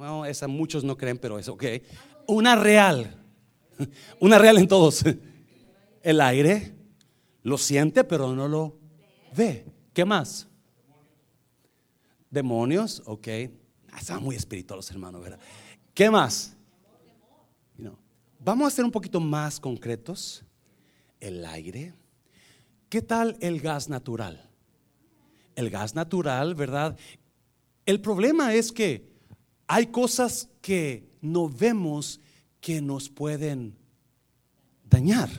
Bueno, esa muchos no creen, pero es ok. Una real. Una real en todos. El aire lo siente, pero no lo ve. ¿Qué más? Demonios, ok. Ah, estaban muy espirituales, hermanos, ¿verdad? ¿Qué más? Vamos a ser un poquito más concretos. El aire. ¿Qué tal el gas natural? El gas natural, ¿verdad? El problema es que hay cosas que no vemos que nos pueden dañar.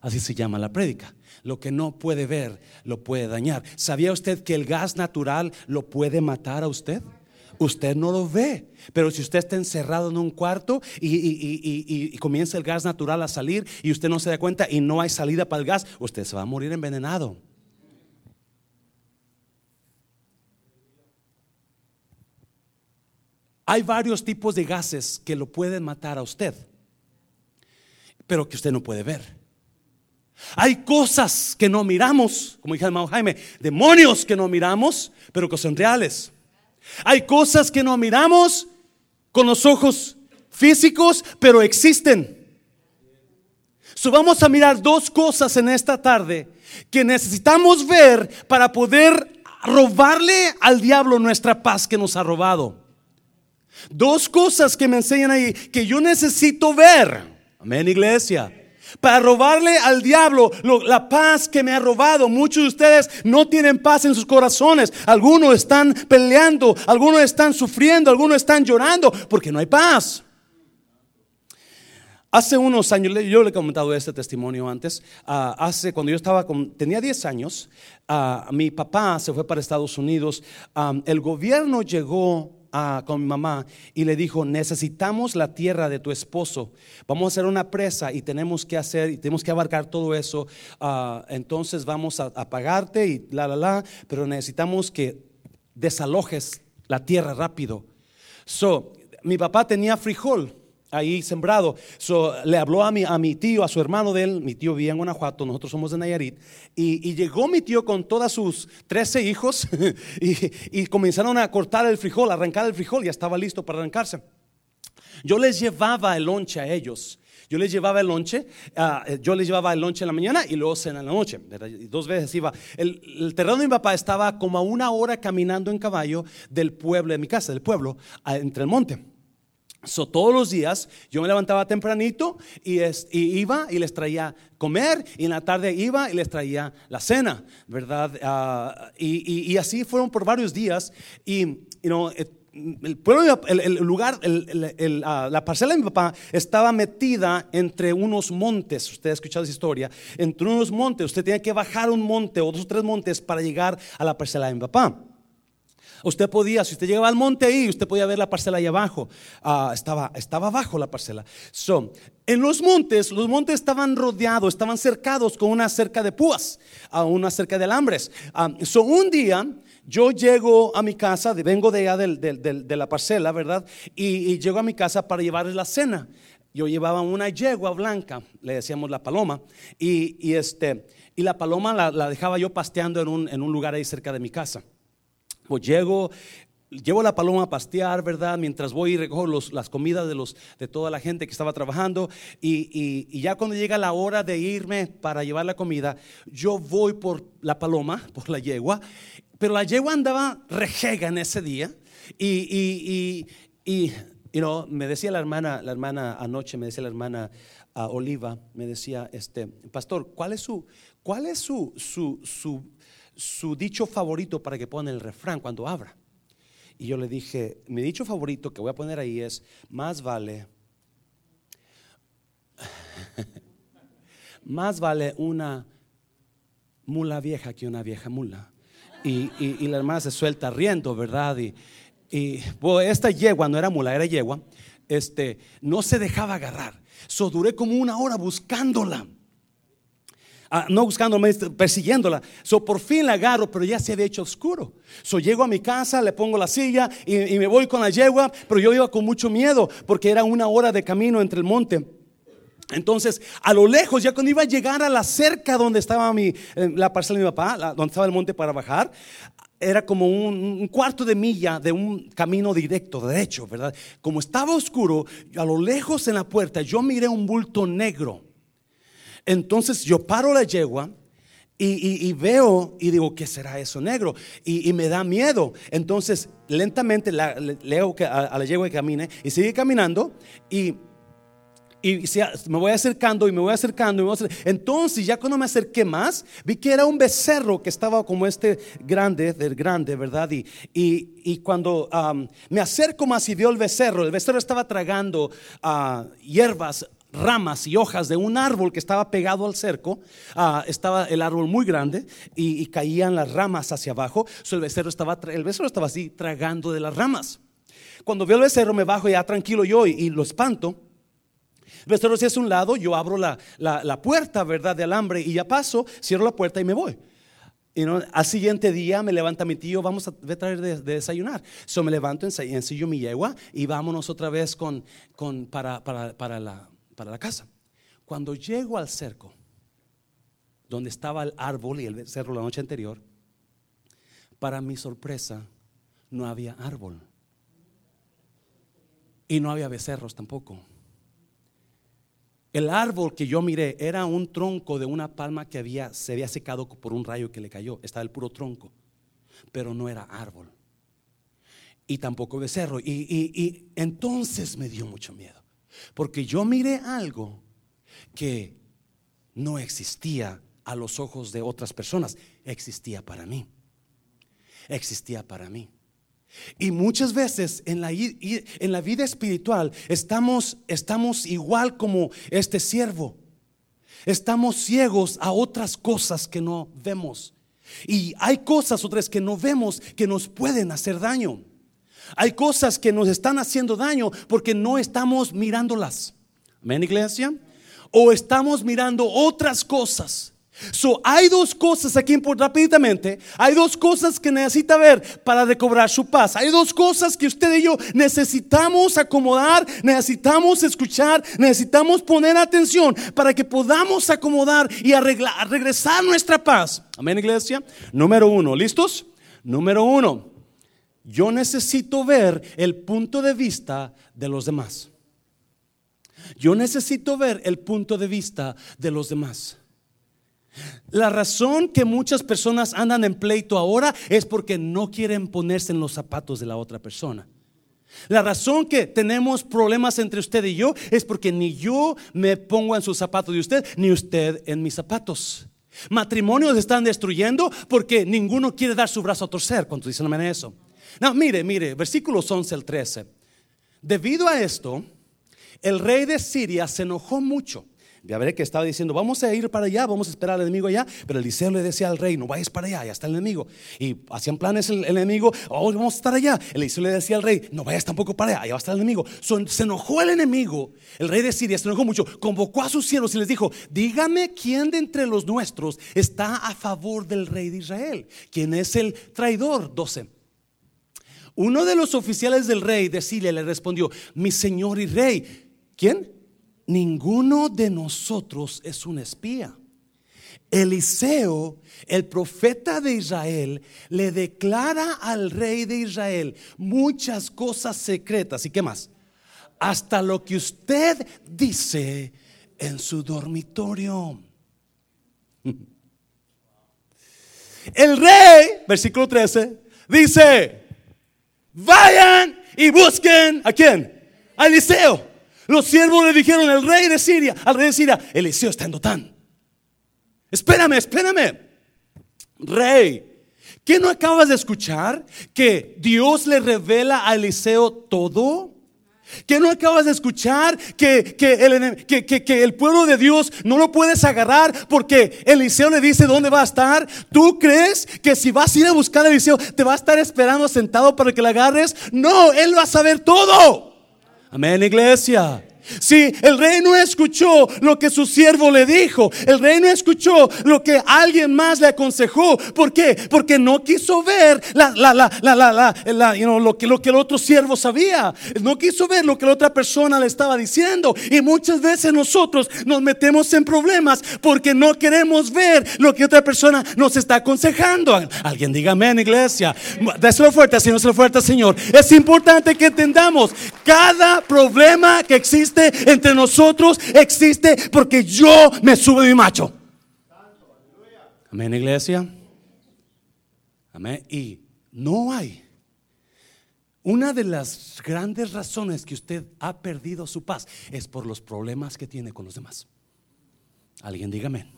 Así se llama la prédica. Lo que no puede ver lo puede dañar. ¿Sabía usted que el gas natural lo puede matar a usted? Usted no lo ve, pero si usted está encerrado en un cuarto y, comienza el gas natural a salir y usted no se da cuenta y no hay salida para el gas, usted se va a morir envenenado. Hay varios tipos de gases que lo pueden matar a usted, pero que usted no puede ver. Hay cosas que no miramos, como dijo el hermano Jaime, demonios que no miramos, pero que son reales. Hay cosas que no miramos con los ojos físicos, pero existen. Vamos a mirar dos cosas en esta tarde que necesitamos ver para poder robarle al diablo nuestra paz que nos ha robado. Dos cosas que me enseñan ahí que yo necesito ver. Amén, iglesia para robarle al diablo la paz que me ha robado. Muchos de ustedes no tienen paz en sus corazones. Algunos están peleando, algunos están sufriendo, algunos están llorando porque no hay paz. Hace unos años, yo le he comentado este testimonio antes, ah, hace cuando yo estaba tenía 10 años, ah, mi papá se fue para Estados Unidos, ah, el gobierno llegó con mi mamá y le dijo, necesitamos la tierra de tu esposo, vamos a hacer una presa y tenemos que hacer, y tenemos que abarcar todo eso, ah, entonces vamos a, pagarte y la, la, la, pero necesitamos que desalojes la tierra rápido. So, mi papá tenía frijol ahí sembrado. So, le habló a mi, a mi tío, a su hermano de él, mi tío vivía en Guanajuato, nosotros somos de Nayarit, y, llegó mi tío con todos sus 13 hijos y, comenzaron a cortar el frijol, a arrancar el frijol, ya estaba listo para arrancarse. Yo les llevaba el lonche a ellos. Yo les llevaba el lonche, ah, yo les llevaba el lonche en la mañana y luego cena en la noche. Dos veces iba. El, el, terreno de mi papá estaba como a una hora caminando en caballo del pueblo, de mi casa, del pueblo, entre el monte. So, todos los días yo me levantaba tempranito y, iba y les traía comer y en la tarde iba y les traía la cena, ¿verdad? Ah, y, así fueron por varios días y el pueblo, el, lugar, ah, la parcela de mi papá estaba metida entre unos montes. Usted ha escuchado esa historia. Entre unos montes, usted tenía que bajar un monte o dos o tres montes para llegar a la parcela de mi papá. Usted podía, si usted llegaba al monte ahí, usted podía ver la parcela ahí abajo. Ah, estaba, estaba abajo la parcela. So, en los montes, los montes estaban rodeados, estaban cercados con una cerca de púas, a una cerca de alambres. Ah, so, un día yo llego a mi casa, vengo de allá de la parcela, ¿verdad? Y, llego a mi casa para llevarles la cena. Yo llevaba una yegua blanca, le decíamos la paloma, y, este, y la paloma la, dejaba yo pasteando en un, en un lugar ahí cerca de mi casa. Pues llego, llevo la paloma a pastear, ¿verdad? Mientras voy y recojo las comidas de, los, de toda la gente que estaba trabajando. Y, ya cuando llega la hora de irme para llevar la comida, yo voy por la paloma, por la yegua. Pero la yegua andaba rejega en ese día. Y, y, me decía la hermana, la hermana anoche, me decía la hermana a Oliva, me decía, este, pastor, ¿cuál es su, cuál es su, su, su su dicho favorito para que ponga el refrán cuando abra. Y yo le dije, mi dicho favorito que voy a poner ahí es, más vale, más vale una mula vieja que una vieja mula. Y, la hermana se suelta riendo, ¿verdad? Y, y esta yegua no era mula, era yegua, este, no se dejaba agarrar. So duré como una hora buscándola. Ah, no buscándome, persiguiéndola. So, por fin la agarro, pero ya se había hecho oscuro. So, llego a mi casa, le pongo la silla y, me voy con la yegua, pero yo iba con mucho miedo porque era una hora de camino entre el monte. Entonces, a lo lejos, ya cuando iba a llegar a la cerca donde estaba mi, eh, la parcela de mi papá, donde estaba el monte para bajar, era como un, cuarto de milla de un camino directo, derecho, ¿verdad? Como estaba oscuro, a lo lejos en la puerta yo miré un bulto negro. Entonces yo paro la yegua y, veo y digo, ¿qué será eso negro? Y, me da miedo. Entonces lentamente leo que a, la yegua que camine y sigue caminando y me voy acercando y me voy acercando. Y me voy Entonces, ya cuando me acerqué más, vi que era un becerro que estaba como este grande, del grande, ¿verdad? Y, cuando me acerco más y veo el becerro, el becerro estaba tragando uh, hierbas ramas y hojas de un árbol que estaba pegado al cerco. Ah, estaba el árbol muy grande y, caían las ramas hacia abajo. el, becerro estaba, el becerro estaba así tragando de las ramas. Cuando veo el becerro me bajo ya tranquilo yo y lo espanto. Becerro si es un lado, yo abro la, la, puerta, ¿verdad? De alambre y ya paso, cierro la puerta y me voy. Y al siguiente día me levanta mi tío, vamos a, traer de, desayunar. So me levanto, en ensillo mi yegua y vámonos otra vez con, con, para, para, para, la, para la casa. Cuando llego al cerco, donde estaba el árbol y el cerro la noche anterior, para mi sorpresa, no había árbol. Y no había becerros tampoco. El árbol que yo miré era un tronco de una palma que había, se había secado por un rayo que le cayó. Estaba el puro tronco, pero no era árbol. Y tampoco becerro. Y, y entonces me dio mucho miedo. Porque yo miré algo que no existía a los ojos de otras personas. Existía para mí. Existía para mí. Y muchas veces en la, en la vida espiritual estamos, estamos igual como este siervo. Estamos ciegos a otras cosas que no vemos. Y hay cosas otras que no vemos que nos pueden hacer daño. Hay cosas que nos están haciendo daño porque no estamos mirándolas. Amén, iglesia. O estamos mirando otras cosas So, hay dos cosas aquí rápidamente. Hay dos cosas que necesita ver para recobrar su paz. Hay dos cosas que usted y yo necesitamos acomodar, necesitamos escuchar, necesitamos poner atención para que podamos acomodar y arreglar, regresar nuestra paz. Amén, iglesia. Número uno, ¿listos? Número uno, yo necesito ver el punto de vista de los demás. Yo necesito ver el punto de vista de los demás. La razón que muchas personas andan en pleito ahora es porque no quieren ponerse en los zapatos de la otra persona. La razón que tenemos problemas entre usted y yo es porque ni yo me pongo en sus zapatos de usted, ni usted en mis zapatos. Matrimonios están destruyendo porque ninguno quiere dar su brazo a torcer. Cuando dicen amén eso? No, mire, mire, versículos 11 al 13. Debido a esto, el rey de Siria se enojó mucho ya veré que estaba diciendo, vamos a ir para allá, vamos a esperar al enemigo allá. Pero Eliseo le decía al rey, no vayas para allá, ya está el enemigo. Y hacían planes el, enemigo, oh, vamos a estar allá. Eliseo le decía al rey, no vayas tampoco para allá, allá va a estar el enemigo. se enojó el enemigo, el rey de Siria se enojó mucho, convocó a sus siervos y les dijo, dígame quién de entre los nuestros está a favor del rey de Israel. ¿Quién es el traidor? 12. Uno de los oficiales del rey de le respondió, mi señor y rey, ¿quién? ninguno de nosotros es un espía. Eliseo, el profeta de Israel, le declara al rey de Israel muchas cosas secretas. ¿Y qué más? Hasta lo que usted dice en su dormitorio. El rey, versículo 13, dice, vayan y busquen a quién? A Eliseo. Los siervos le dijeron al rey de Siria, al rey de Siria, Eliseo está en Dotán. Espérame, espérame. Rey, ¿qué no acabas de escuchar? Que Dios le revela a Eliseo todo. ¿Qué no acabas de escuchar? Que, el, que, el, pueblo de Dios no lo puedes agarrar porque Eliseo le dice dónde va a estar. ¿Tú crees que si vas a ir a buscar a Eliseo te va a estar esperando sentado para que le agarres? No, él va a saber todo. Amén, iglesia. Si el rey no escuchó lo que su siervo le dijo, el rey no escuchó lo que alguien más le aconsejó. ¿Por qué? Porque no quiso ver la, la, la, you know, lo, que, lo que el otro siervo sabía. No quiso ver lo que la otra persona le estaba diciendo. Y muchas veces nosotros nos metemos en problemas porque no queremos ver lo que otra persona nos está aconsejando. Alguien diga amén, iglesia. Déselo fuerte, Señor, déselo fuerte, Señor. Es importante que entendamos cada problema que existe entre nosotros existe porque yo me sube mi macho. Amén, iglesia. Amén. Y no hay. Una de las grandes razones que usted ha perdido su paz es por los problemas que tiene con los demás. Alguien dígame.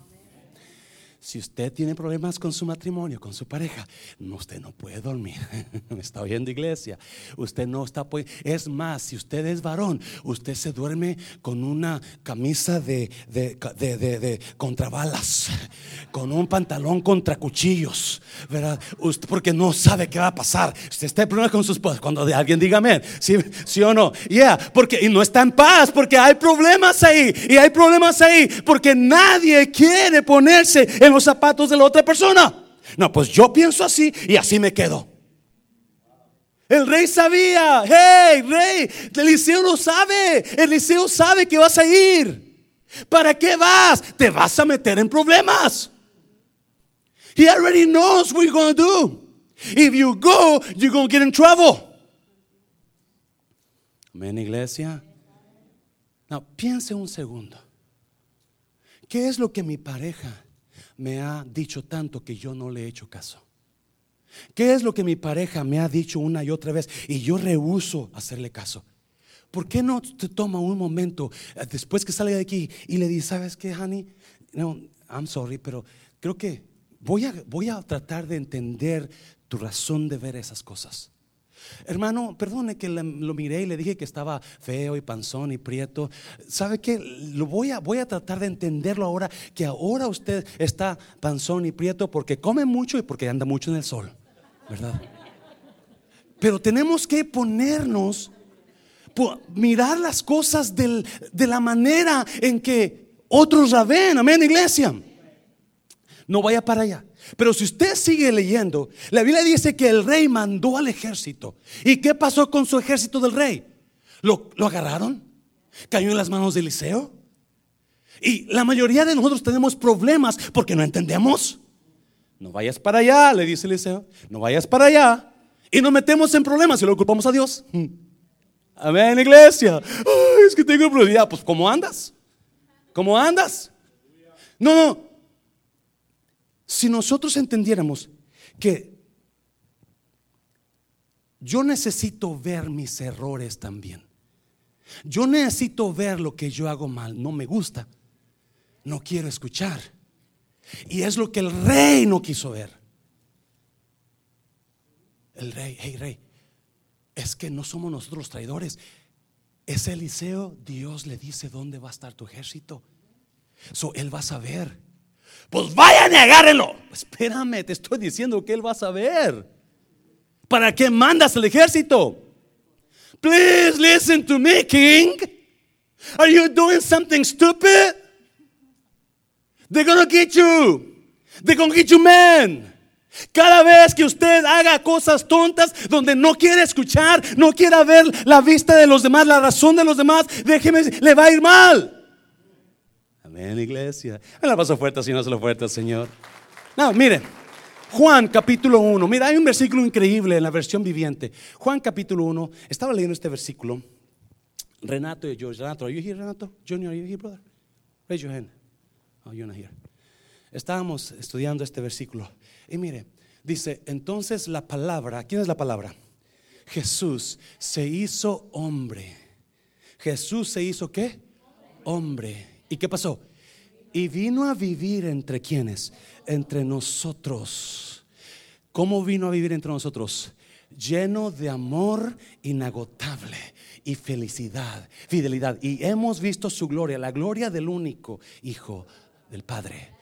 Si usted tiene problemas con su matrimonio, con su pareja, usted no puede dormir. Me está oyendo iglesia. Usted no está Es más, si usted es varón, usted se duerme con una camisa de, de, de, de, contra balas, con un pantalón contra cuchillos, ¿verdad? Usted, porque no sabe qué va a pasar. Usted está en problemas con sus. Cuando alguien diga amén, ¿sí, ¿sí o no? Ya, porque y no está en paz, porque hay problemas ahí. Y hay problemas ahí, porque nadie quiere ponerse en los zapatos de la otra persona. No, pues yo pienso así y así me quedo. El rey sabía, hey, rey, Eliseo lo sabe, Eliseo sabe que vas a ir. ¿Para qué vas? Te vas a meter en problemas. He already knows what you're going to do. If you go, you're going to get in trouble. Amén, iglesia. No, piense un segundo. ¿Qué es lo que mi pareja me ha dicho tanto que yo no le he hecho caso? ¿Qué es lo que mi pareja me ha dicho una y otra vez y yo rehuso hacerle caso? ¿Por qué no te toma un momento eh, después que sale de aquí y le dice, ¿sabes qué, honey? No, I'm sorry, pero creo que voy a, voy a tratar de entender tu razón de ver esas cosas. Hermano, perdone que lo miré y le dije que estaba feo y panzón y prieto. ¿Sabe qué? Lo voy a, voy a tratar de entenderlo ahora, que ahora usted está panzón y prieto porque come mucho y porque anda mucho en el sol, ¿verdad? Pero tenemos que ponernos, mirar las cosas de la manera en que otros la ven. Amén, iglesia. No vaya para allá. Pero si usted sigue leyendo, la Biblia dice que el rey mandó al ejército. ¿Y qué pasó con su ejército del rey? ¿Lo, agarraron? ¿Cayó en las manos de Eliseo? Y la mayoría de nosotros tenemos problemas porque no entendemos. No vayas para allá, le dice Eliseo. No vayas para allá. Y nos metemos en problemas y lo culpamos a Dios. Amén, iglesia. es que tengo problemas. Pues, ¿cómo andas? ¿Cómo andas? No, no. Si nosotros entendiéramos que yo necesito ver mis errores también. Yo necesito ver lo que yo hago mal. No me gusta. No quiero escuchar. Y es lo que el rey no quiso ver. El rey, hey rey, es que no somos nosotros traidores. Es Eliseo, Dios le dice dónde va a estar tu ejército. So, él va a saber. Pues vayan y agárrenlo. Espérame, te estoy diciendo que él va a saber. ¿Para qué mandas el ejército? Please listen to me, king. Are you doing something stupid? They're gonna get you. They're gonna get you, man. Cada vez que usted haga cosas tontas donde no quiere escuchar, no quiera ver la vista de los demás, la razón de los demás, déjeme, le va a ir mal. Amén, iglesia. Me la paso fuerte, si no se lo fuerte Señor. No, mire, Juan capítulo 1. Mira, hay un versículo increíble en la versión viviente. Juan capítulo 1. Estaba leyendo este versículo. Renato y George. Renato, are you here, Renato? Junior, are you here, brother? Raise your hand. Oh, you're not here. Estábamos estudiando este versículo. Y mire, dice, entonces la palabra, ¿quién es la palabra? Jesús se hizo hombre. Jesús se hizo qué? Hombre ¿Y qué pasó? Y vino a vivir entre quienes? Entre nosotros. ¿Cómo vino a vivir entre nosotros? Lleno de amor inagotable y felicidad, fidelidad. Y hemos visto su gloria, la gloria del único Hijo del Padre.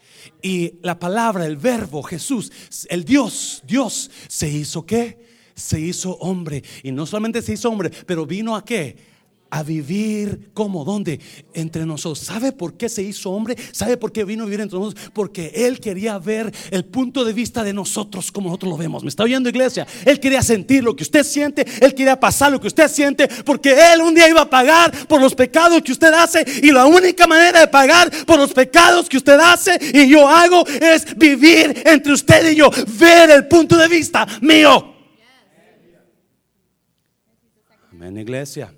Y la palabra, el verbo, Jesús, el Dios, Dios, se hizo qué? Se hizo hombre. Y no solamente se hizo hombre, pero vino a qué? A vivir como dónde entre nosotros. ¿Sabe por qué se hizo hombre? ¿Sabe por qué vino a vivir entre nosotros? Porque él quería ver el punto de vista de nosotros como nosotros lo vemos. ¿Me está oyendo iglesia? Él quería sentir lo que usted siente, él quería pasar lo que usted siente, porque él un día iba a pagar por los pecados que usted hace y la única manera de pagar por los pecados que usted hace y yo hago es vivir entre usted y yo, ver el punto de vista mío. Amén, iglesia.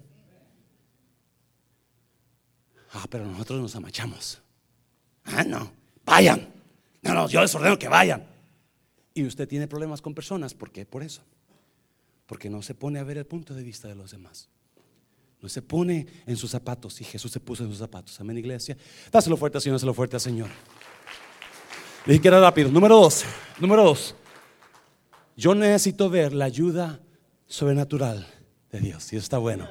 Ah, pero nosotros nos amachamos. Ah, no, vayan. No, no, yo les ordeno que vayan. Y usted tiene problemas con personas, ¿por qué? Por eso. Porque no se pone a ver el punto de vista de los demás. No se pone en sus zapatos. Y Jesús se puso en sus zapatos. Amén, iglesia. Dáselo fuerte, Señor, dáselo fuerte, Señor. Le dije que era rápido. Número dos. Número dos. Yo necesito ver la ayuda sobrenatural de Dios. Y eso está bueno.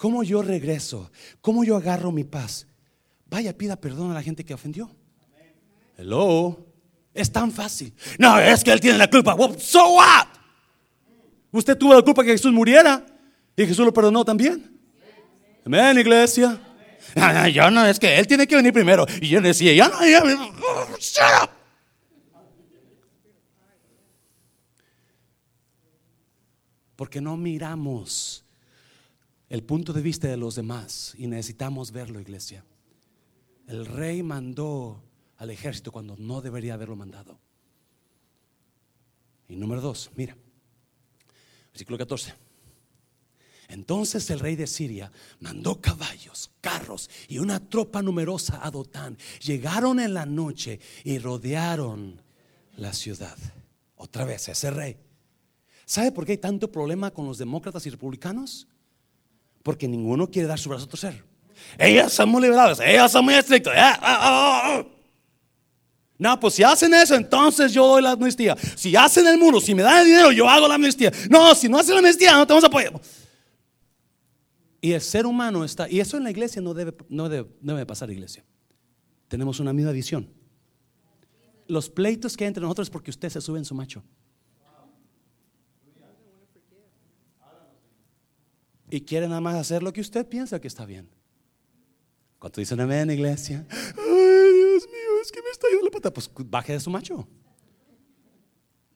¿Cómo yo regreso? ¿Cómo yo agarro mi paz? Vaya, pida perdón a la gente que ofendió. Hello. Es tan fácil. No, es que él tiene la culpa. so what? Usted tuvo la culpa que Jesús muriera y Jesús lo perdonó también. Amén, iglesia. Yo no, es que él tiene que venir primero. Y yo decía, ya no, ya, shut up. Porque no miramos el punto de vista de los demás y necesitamos verlo, iglesia. El rey mandó al ejército cuando no debería haberlo mandado. Y número dos, mira, versículo 14. Entonces el rey de Siria mandó caballos, carros y una tropa numerosa a Dotán. Llegaron en la noche y rodearon la ciudad. Otra vez, ese rey. ¿Sabe por qué hay tanto problema con los demócratas y republicanos? Porque ninguno quiere dar su brazo a torcer. Ellas son muy liberales, ellas son muy estrictas. Ah, ah, ah, no, pues si hacen eso, entonces yo doy la amnistía. Si hacen el muro, si me dan el dinero, yo hago la amnistía. No, si no hacen la amnistía, no te vamos a apoyar. Y el ser humano está, y eso en la iglesia no debe, no debe, no debe pasar, iglesia. Tenemos una misma visión. Los pleitos que hay entre nosotros es porque usted se sube en su macho. Y quiere nada más hacer lo que usted piensa que está bien. Cuando dicen amén, iglesia, ay Dios mío, es que me está yendo la pata, pues baje de su macho.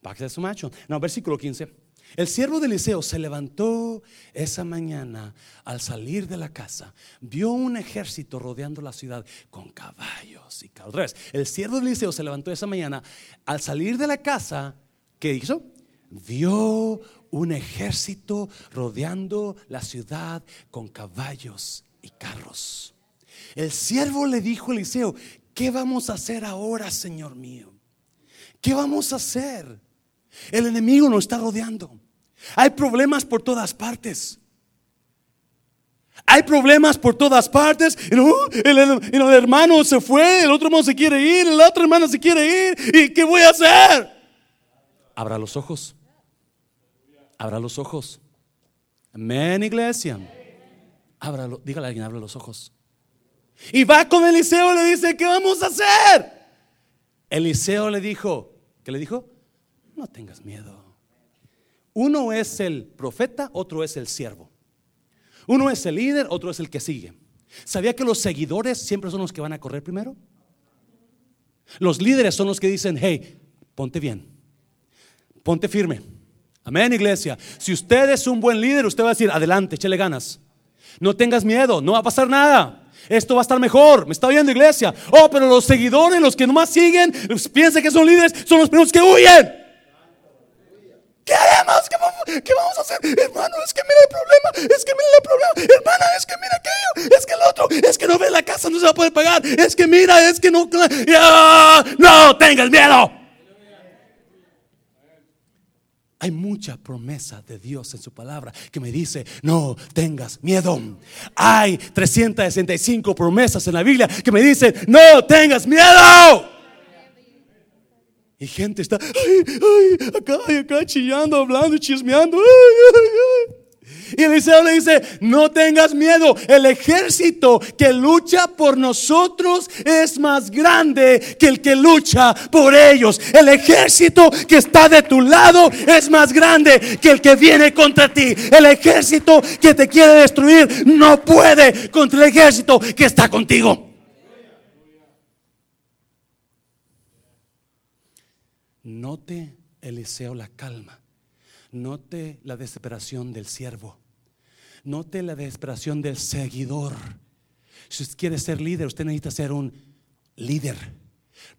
Baje de su macho. No, versículo 15. El siervo de Eliseo se levantó esa mañana al salir de la casa, vio un ejército rodeando la ciudad con caballos y caballos. El siervo de Eliseo se levantó esa mañana al salir de la casa, ¿qué hizo? Vio un ejército rodeando la ciudad con caballos y carros. El siervo le dijo a Eliseo, ¿qué vamos a hacer ahora, Señor mío? ¿Qué vamos a hacer? El enemigo nos está rodeando. Hay problemas por todas partes. Hay problemas por todas partes. el, el, hermano se fue, el otro hermano se quiere ir, el otro hermano se quiere ir. ¿Y qué voy a hacer? Abra los ojos. Abra los ojos. Amén, iglesia. Ábralo, dígale a alguien, abra los ojos. Y va con Eliseo y le dice, ¿qué vamos a hacer? Eliseo le dijo, ¿qué le dijo? No tengas miedo. Uno es el profeta, otro es el siervo. Uno es el líder, otro es el que sigue. ¿Sabía que los seguidores siempre son los que van a correr primero? Los líderes son los que dicen, hey, ponte bien, ponte firme. Amén, iglesia. Si usted es un buen líder, usted va a decir, adelante, échale ganas. No tengas miedo, no va a pasar nada. Esto va a estar mejor. Me está viendo, iglesia. Oh, pero los seguidores, los que nomás siguen, piensan que son líderes, son los primeros que huyen. ¿Qué haremos? ¿Qué vamos, a hacer? Hermano, es que mira el problema, es que mira el problema, hermana, es que mira aquello, es que el otro, es que no ve la casa, no se va a poder pagar, es que mira, es que no, no tengas miedo. Hay mucha promesa de Dios en su palabra que me dice, no tengas miedo. Hay 365 promesas en la Biblia que me dicen, no tengas miedo. Y gente está ay, ay, acá acá chillando, hablando, chismeando. Y Eliseo le dice, no tengas miedo, el ejército que lucha por nosotros es más grande que el que lucha por ellos. El ejército que está de tu lado es más grande que el que viene contra ti. El ejército que te quiere destruir no puede contra el ejército que está contigo. Note Eliseo la calma. Note la desesperación del siervo. Note la desesperación del seguidor. Si usted quiere ser líder, usted necesita ser un líder,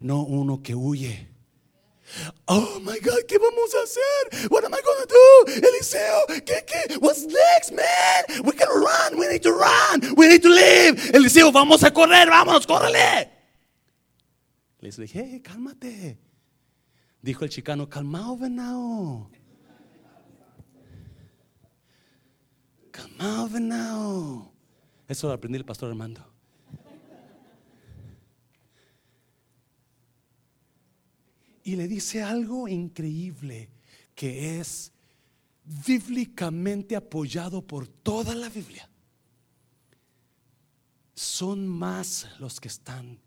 no uno que huye. Oh my God, ¿qué vamos a hacer? What am I to do? Eliseo, ¿qué, qué? What's next, man? We can run, we need to run, we need to leave. Eliseo, vamos a correr, vamos, córrele. Le dije, hey, cálmate. Dijo el chicano, calmao, venao. Calmao, venao. Eso lo aprendí el pastor Armando. Y le dice algo increíble que es bíblicamente apoyado por toda la Biblia. Son más los que están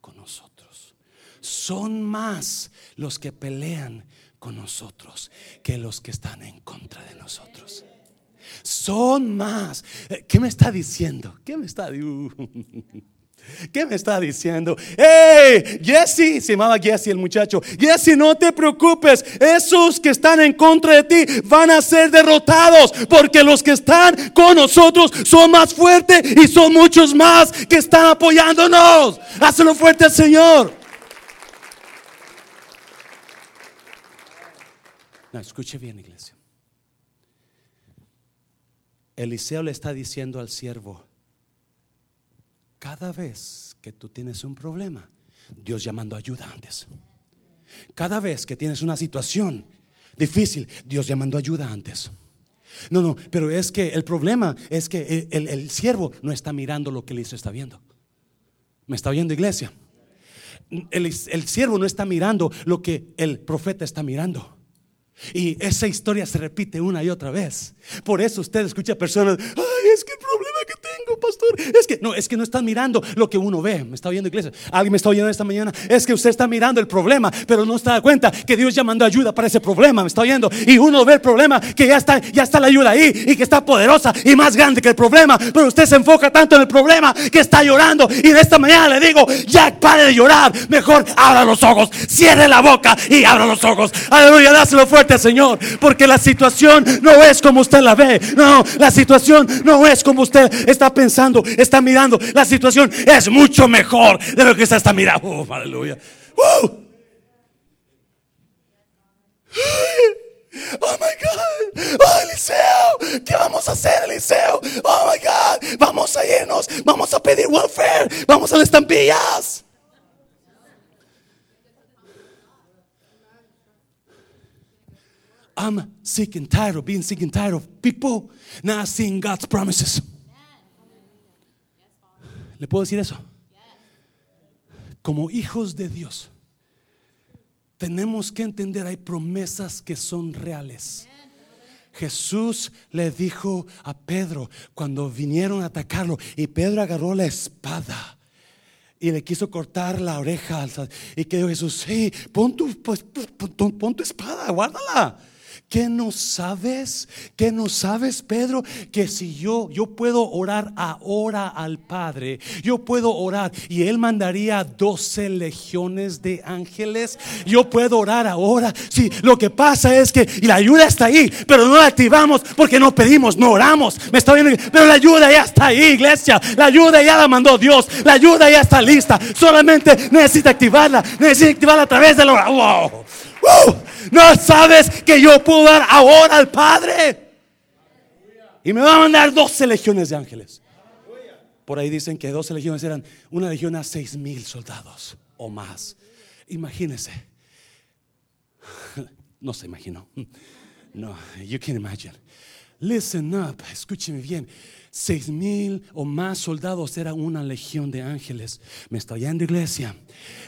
con nosotros. Son más los que pelean con nosotros que los que están en contra de nosotros. Son más. Eh, ¿Qué me está diciendo? ¿Qué me está diciendo? ¿Qué me está diciendo? ¡Hey! Jesse, se llamaba Jesse el muchacho. Jesse, no te preocupes. Esos que están en contra de ti van a ser derrotados. Porque los que están con nosotros son más fuertes y son muchos más que están apoyándonos. Hazlo fuerte al Señor. Escuche bien, iglesia. Eliseo le está diciendo al siervo cada vez que tú tienes un problema, Dios llamando ayuda antes. Cada vez que tienes una situación difícil, Dios llamando ayuda antes. No, no, pero es que el problema es que el, siervo no está mirando lo que Eliseo está viendo. ¿Me está oyendo iglesia? El, el siervo no está mirando lo que el profeta está mirando. Y esa historia se repite una y otra vez. Por eso usted escucha personas, ay, es que tengo, pastor, es que no, es que no están mirando lo que uno ve. Me está oyendo iglesia. Alguien me está oyendo esta mañana. Es que usted está mirando el problema, pero no se da cuenta que Dios ya mandó ayuda para ese problema. Me está oyendo. Y uno ve el problema que ya está, ya está la ayuda ahí y que está poderosa y más grande que el problema. Pero usted se enfoca tanto en el problema que está llorando. Y de esta mañana le digo, ya pare de llorar. Mejor abra los ojos, cierre la boca y abra los ojos. Aleluya, dáselo fuerte Señor, porque la situación no es como usted la ve. No, la situación no es como usted está pensando, está mirando. La situación es mucho mejor de lo que usted está mirando. Oh, aleluya. Oh my God, oh Eliseo, ¿qué vamos a hacer, Eliseo? Oh my God, vamos a irnos, vamos a pedir welfare, vamos a las estampillas. I'm sick and tired of being sick and tired of people not seeing God's promises. ¿Le puedo decir eso? Como hijos de Dios, tenemos que entender, hay promesas que son reales. Jesús le dijo a Pedro cuando vinieron a atacarlo y Pedro agarró la espada y le quiso cortar la oreja y que dijo Jesús, sí, pon tu, pues, pon, tu espada, guárdala. ¿Qué no sabes? ¿Qué no sabes, Pedro? Que si yo, yo puedo orar ahora al Padre, yo puedo orar y Él mandaría 12 legiones de ángeles. Yo puedo orar ahora. Sí, lo que pasa es que y la ayuda está ahí, pero no la activamos porque no pedimos, no oramos. Me está viendo, pero la ayuda ya está ahí, iglesia. La ayuda ya la mandó Dios. La ayuda ya está lista. Solamente necesita activarla. Necesita activarla a través de la oración. No sabes que yo puedo dar ahora al Padre. Y me va a mandar 12 legiones de ángeles. Por ahí dicen que 12 legiones eran una legión a 6 mil soldados o más. Imagínese. No se imaginó. No, you can't imagine. Listen up, escúcheme bien. Seis mil o más soldados era una legión de ángeles. Me estoy yendo iglesia.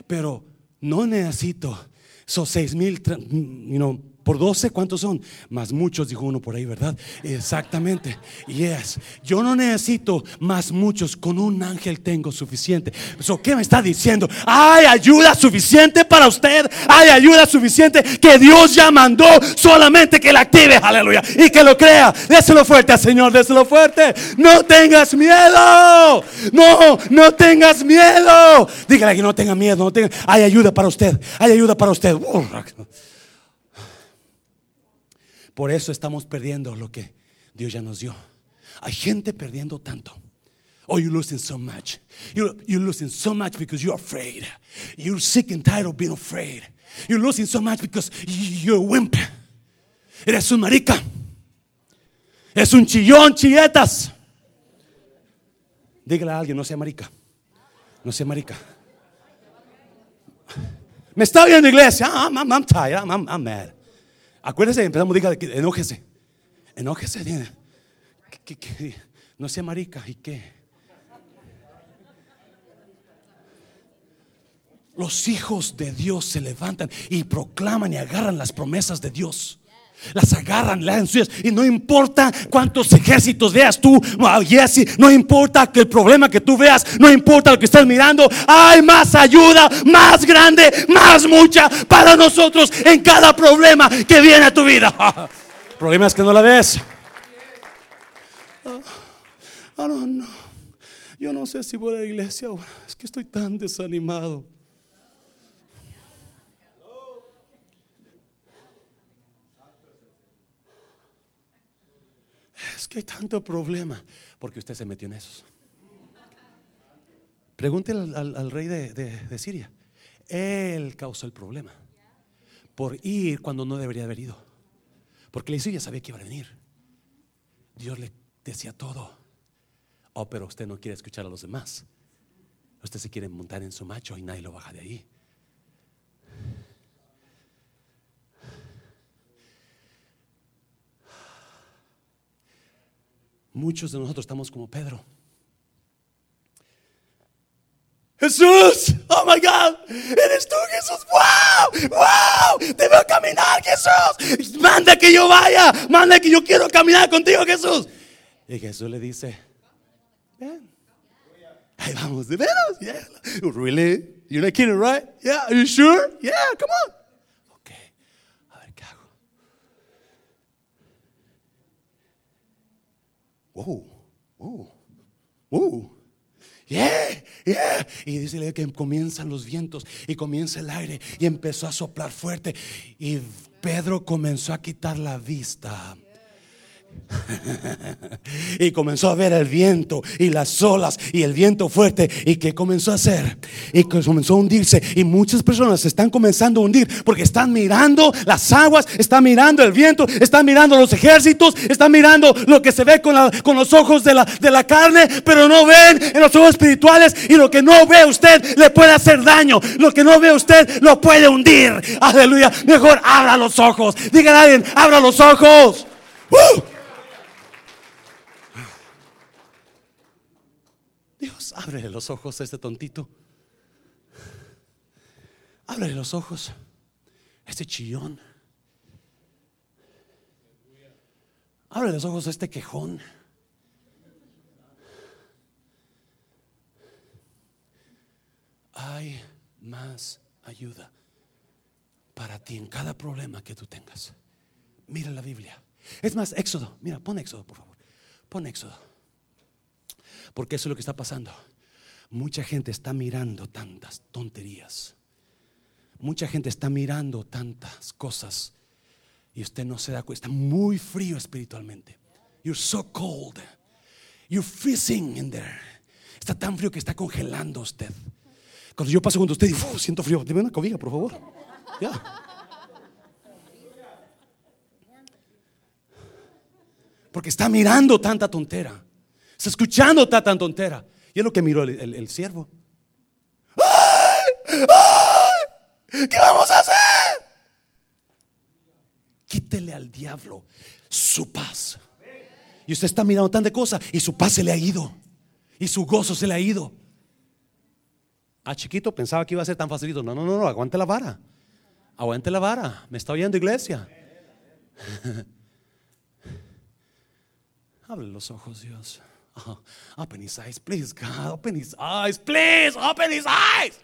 Pero no necesito son seis mil, you know, Por 12, ¿cuántos son? Más muchos, dijo uno por ahí, ¿verdad? Exactamente. Yes. Yo no necesito más muchos. Con un ángel tengo suficiente. So, ¿Qué me está diciendo? Hay ayuda suficiente para usted. Hay ayuda suficiente que Dios ya mandó. Solamente que la active. Aleluya. Y que lo crea. Déselo fuerte al Señor. Déselo fuerte. No tengas miedo. No, no tengas miedo. Dígale que no tenga miedo. No tenga. Hay ayuda para usted. Hay ayuda para usted. Por eso estamos perdiendo lo que Dios ya nos dio. Hay gente perdiendo tanto. Oh, you're losing so much. You're, losing so much because you're afraid. You're sick and tired of being afraid. You're losing so much because you're a wimp. Eres un marica. Es un chillón, chilletas. Dígale a alguien, no sea marica. No sea marica. Me está viendo iglesia. I'm, I'm, tired. I'm mad. Acuérdese, empezamos, diga, enójese. Enójese. no sea marica. ¿Y qué? Los hijos de Dios se levantan y proclaman y agarran las promesas de Dios. Las agarran, las. Y no importa cuántos ejércitos veas tú, Jesse, no importa que el problema que tú veas, no importa lo que estés mirando, hay más ayuda, más grande, más mucha para nosotros en cada problema que viene a tu vida. El problema es que no la ves. Oh, no, no. Yo no sé si voy a la iglesia ahora. Es que estoy tan desanimado. Es que hay tanto problema porque usted se metió en esos. Pregúntele al, rey de, Siria. Él causó el problema por ir cuando no debería haber ido. Porque la Siria sabía que iba a venir. Dios le decía todo. Oh, pero usted no quiere escuchar a los demás. Usted se quiere montar en su macho y nadie lo baja de ahí. Muchos de nosotros estamos como Pedro. Jesús, oh my God, eres tú Jesús, wow, wow, te veo caminar Jesús, manda que yo vaya, manda que yo quiero caminar contigo Jesús. Y Jesús le dice, ahí vamos, de veras, yeah, really, you're not kidding, right? Yeah, are you sure? Yeah, come on. Yeah, yeah. Y dice que comienzan los vientos y comienza el aire y empezó a soplar fuerte. Y Pedro comenzó a quitar la vista. y comenzó a ver el viento y las olas y el viento fuerte. ¿Y qué comenzó a hacer? Y comenzó a hundirse. Y muchas personas están comenzando a hundir porque están mirando las aguas, están mirando el viento, están mirando los ejércitos, están mirando lo que se ve con, los ojos de la, de la carne, pero no ven en los ojos espirituales. Y lo que no ve usted le puede hacer daño. Lo que no ve usted lo puede hundir. Aleluya. Mejor abra los ojos. Diga a alguien, abra los ojos. Ábrele los ojos a este tontito. Ábrele los ojos a este chillón. Ábrele los ojos a este quejón. Hay más ayuda para ti en cada problema que tú tengas. Mira la Biblia. Es más, Éxodo. Mira, pon Éxodo, por favor. Pon Éxodo. Porque eso es lo que está pasando. Mucha gente está mirando tantas tonterías. Mucha gente está mirando tantas cosas y usted no se da cuenta. Está muy frío espiritualmente. You're so cold. You're freezing in there. Está tan frío que está congelando usted. Cuando yo paso con usted y siento frío, dime una cobija, por favor. Porque está mirando tanta tontera. Está escuchando tanta tontera. Y es lo que miró el, siervo. ¿Qué vamos a hacer? Quítele al diablo su paz. Y usted está mirando tanta cosa y su paz se le ha ido. Y su gozo se le ha ido. Ah, chiquito, pensaba que iba a ser tan facilito. No, no, no, no, aguante la vara. Aguante la vara. Me está oyendo iglesia. Abre los ojos, Dios. Open his eyes, please, God. Open his eyes, please. Open his eyes.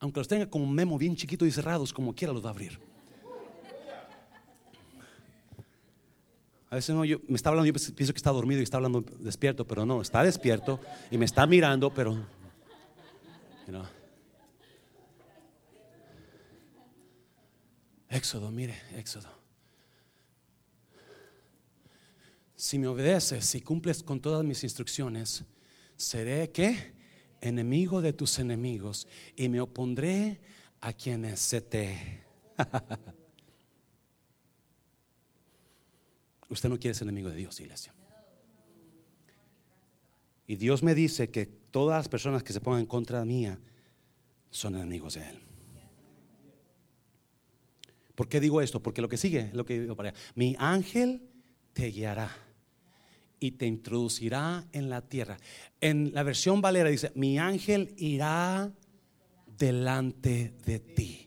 Aunque los tenga como memo bien chiquito y cerrados, como quiera los va a abrir. A veces no, yo, me está hablando, yo pienso que está dormido y está hablando despierto, pero no, está despierto y me está mirando, pero. Éxodo, mire, Éxodo. Si me obedeces, si cumples con todas mis instrucciones, seré que enemigo de tus enemigos y me opondré a quienes se te. Usted no quiere ser enemigo de Dios, iglesia. Y Dios me dice que todas las personas que se pongan en contra mía son enemigos de Él. ¿Por qué digo esto? Porque lo que sigue, lo que digo para allá. Mi ángel te guiará y te introducirá en la tierra. En la versión Valera dice, mi ángel irá delante de ti.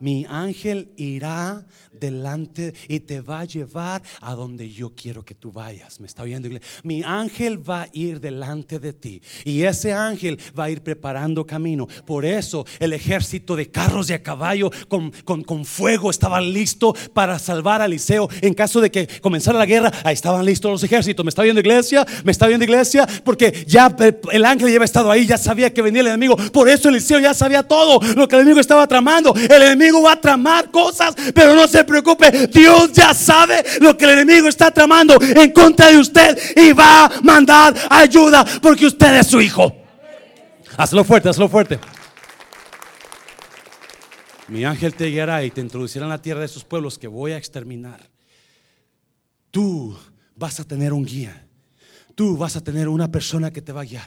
Mi ángel irá delante y te va a llevar a donde yo quiero que tú vayas. ¿Me está oyendo? Mi ángel va a ir delante de ti y ese ángel va a ir preparando camino. Por eso el ejército de carros de a caballo con, con, fuego estaba listo para salvar a Eliseo. En caso de que comenzara la guerra, ahí estaban listos los ejércitos. ¿Me está viendo, iglesia? ¿Me está viendo, iglesia? Porque ya el ángel ya había estado ahí, ya sabía que venía el enemigo. Por eso Eliseo ya sabía todo lo que el enemigo estaba tramando. El enemigo va a tramar cosas, pero no se preocupe. Dios ya sabe lo que el enemigo está tramando en contra de usted y va a mandar ayuda porque usted es su hijo. Hazlo fuerte, hazlo fuerte. Mi ángel te guiará y te introducirá en la tierra de esos pueblos que voy a exterminar. Tú vas a tener un guía. Tú vas a tener una persona que te va a guiar.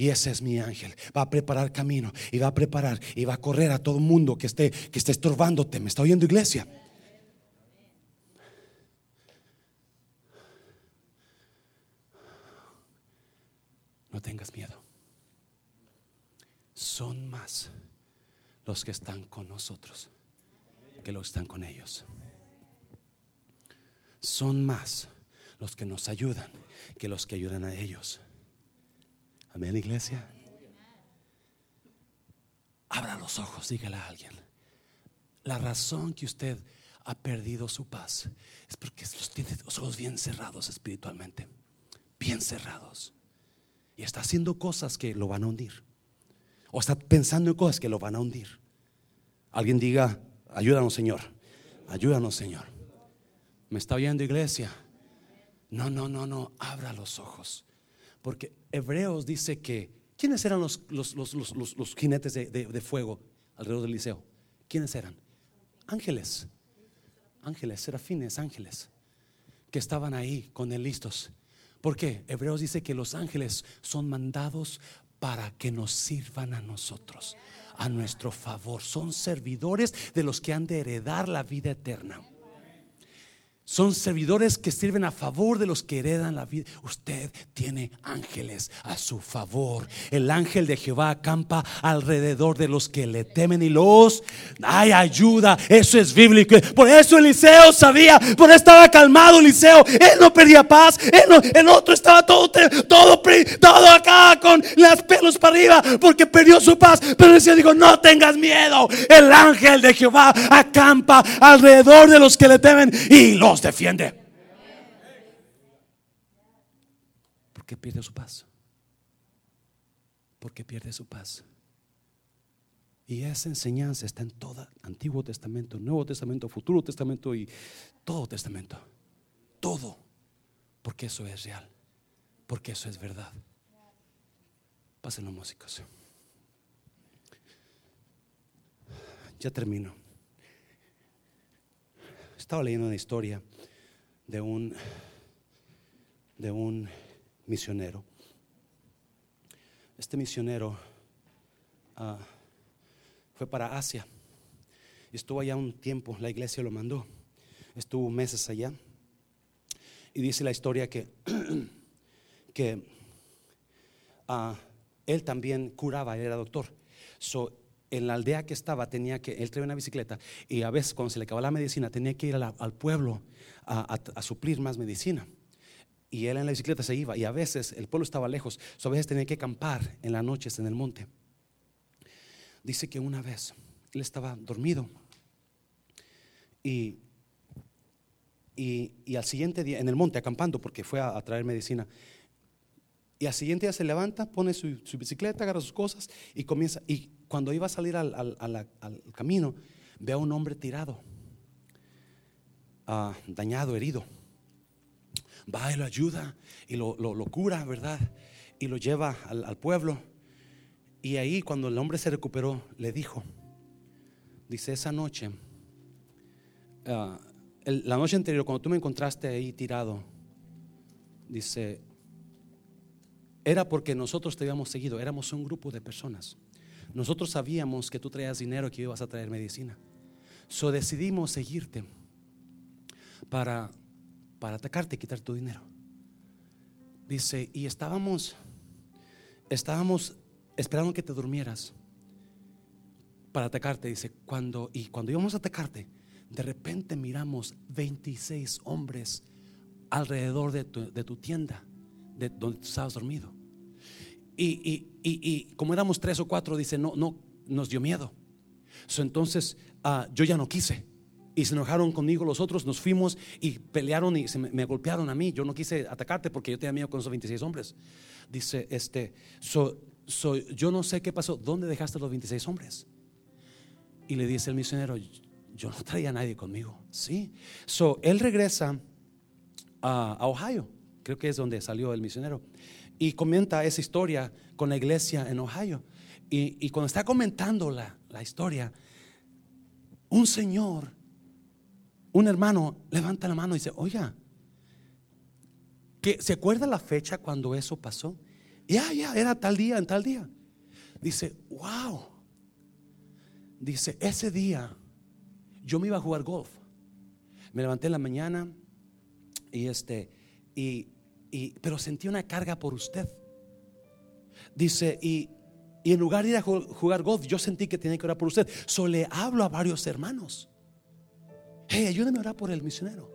Y ese es mi ángel. Va a preparar camino y va a preparar y va a correr a todo el mundo que esté, que esté estorbándote. ¿Me está oyendo iglesia? No tengas miedo. Son más los que están con nosotros que los que están con ellos. Son más los que nos ayudan que los que ayudan a ellos. Amén, iglesia. Abra los ojos, dígale a alguien. La razón que usted ha perdido su paz es porque los tiene los ojos bien cerrados espiritualmente, bien cerrados. Y está haciendo cosas que lo van a hundir. O está pensando en cosas que lo van a hundir. Alguien diga, ayúdanos Señor, ayúdanos Señor. ¿Me está oyendo iglesia? No, no, no, no, abra los ojos. Porque Hebreos dice que, ¿quiénes eran los, los, jinetes de, fuego alrededor del liceo? ¿Quiénes eran? Ángeles, ángeles, serafines, ángeles, que estaban ahí con él listos. ¿Por qué? Hebreos dice que los ángeles son mandados para que nos sirvan a nosotros, a nuestro favor. Son servidores de los que han de heredar la vida eterna. Son servidores que sirven a favor de los que heredan la vida. Usted tiene ángeles a su favor. El ángel de Jehová acampa alrededor de los que le temen y los hay ayuda. Eso es bíblico. Por eso Eliseo sabía, por eso estaba calmado Eliseo. Él no perdía paz. el otro estaba todo, todo, todo acá con las pelos para arriba porque perdió su paz. Pero Eliseo dijo: No tengas miedo. El ángel de Jehová acampa alrededor de los que le temen y los defiende. Porque pierde su paz. Porque pierde su paz. Y esa enseñanza está en todo Antiguo Testamento, Nuevo Testamento, Futuro Testamento y todo Testamento. Todo. Porque eso es real. Porque eso es verdad. Pasen los músicos. Ya termino. Estaba leyendo una historia de un, de un misionero. Este misionero ah, fue para Asia. Estuvo allá un tiempo, la iglesia lo mandó. Estuvo meses allá. Y dice la historia que, que ah, él también curaba, era doctor. So, en la aldea que estaba tenía que, él traía una bicicleta y a veces cuando se le acababa la medicina tenía que ir al pueblo a, suplir más medicina. Y él en la bicicleta se iba y a veces el pueblo estaba lejos, a veces tenía que acampar en las noches en el monte. Dice que una vez él estaba dormido y, y, al siguiente día, en el monte acampando porque fue a traer medicina, y al siguiente día se levanta, pone su, bicicleta, agarra sus cosas y comienza. Y cuando iba a salir al, camino, ve a un hombre tirado, ah, dañado, herido. Va y lo ayuda y lo, cura, ¿verdad? Y lo lleva al, pueblo. Y ahí cuando el hombre se recuperó, le dijo, dice, esa noche, ah, la noche anterior, cuando tú me encontraste ahí tirado, dice, era porque nosotros te habíamos seguido, éramos un grupo de personas. Nosotros sabíamos que tú traías dinero y que ibas a traer medicina. So decidimos seguirte para, para atacarte y quitar tu dinero. Dice, y estábamos, estábamos esperando que te durmieras para atacarte. Dice, cuando, y cuando íbamos a atacarte, de repente miramos 26 hombres alrededor de tu, de tu tienda de donde estabas dormido. Y, y, como éramos tres o cuatro, dice, no, no, nos dio miedo. entonces ah, yo ya no quise. Y se enojaron conmigo los otros, nos fuimos y pelearon y se me, golpearon a mí. Yo no quise atacarte porque yo tenía miedo con esos 26 hombres. Dice, este, so, yo no sé qué pasó. ¿Dónde dejaste los 26 hombres? Y le dice el misionero, yo no traía a nadie conmigo. Sí. So, él regresa a Ohio creo que es donde salió el misionero, y comenta esa historia con la iglesia en Ohio. Y, cuando está comentando la, historia, un señor, un hermano, levanta la mano y dice, oiga, ¿se acuerda la fecha cuando eso pasó? Ya, ya, era tal día, en tal día. Dice, wow. Dice, ese día yo me iba a jugar golf. Me levanté en la mañana y este, y pero sentí una carga por usted. Dice, y, en lugar de ir a jugar golf, yo sentí que tenía que orar por usted. So le hablo a varios hermanos. Hey, ayúdeme a orar por el misionero.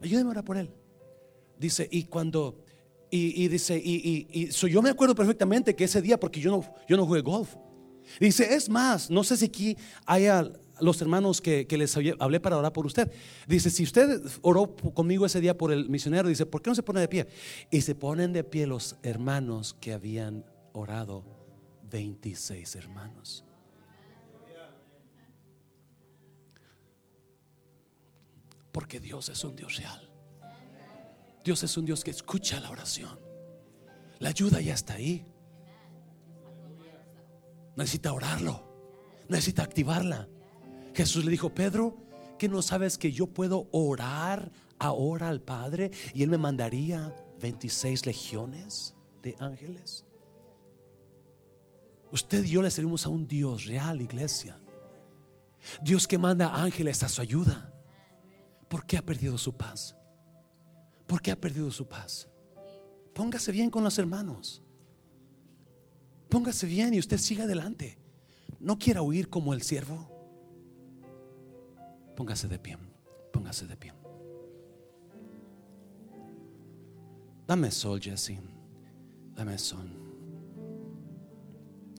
Ayúdeme a orar por él. Dice, y cuando, y, dice, y, y, yo me acuerdo perfectamente que ese día, porque yo no, yo no jugué golf. Dice, es más, no sé si aquí haya los hermanos que, les hablé para orar por usted. Dice, si usted oró conmigo ese día por el misionero, dice, ¿por qué no se pone de pie? Y se ponen de pie los hermanos que habían orado, 26 hermanos. Porque Dios es un Dios real. Dios es un Dios que escucha la oración. La ayuda ya está ahí. Necesita orarlo. Necesita activarla. Jesús le dijo, Pedro, que no sabes que yo puedo orar ahora al Padre y Él me mandaría 26 legiones de ángeles? Usted y yo le servimos a un Dios real, iglesia. Dios que manda ángeles a su ayuda. ¿Por qué ha perdido su paz? ¿Por qué ha perdido su paz? Póngase bien con los hermanos. Póngase bien y usted siga adelante. No quiera huir como el siervo. Póngase de pie, póngase de pie. Dame sol, Jesse. Dame sol.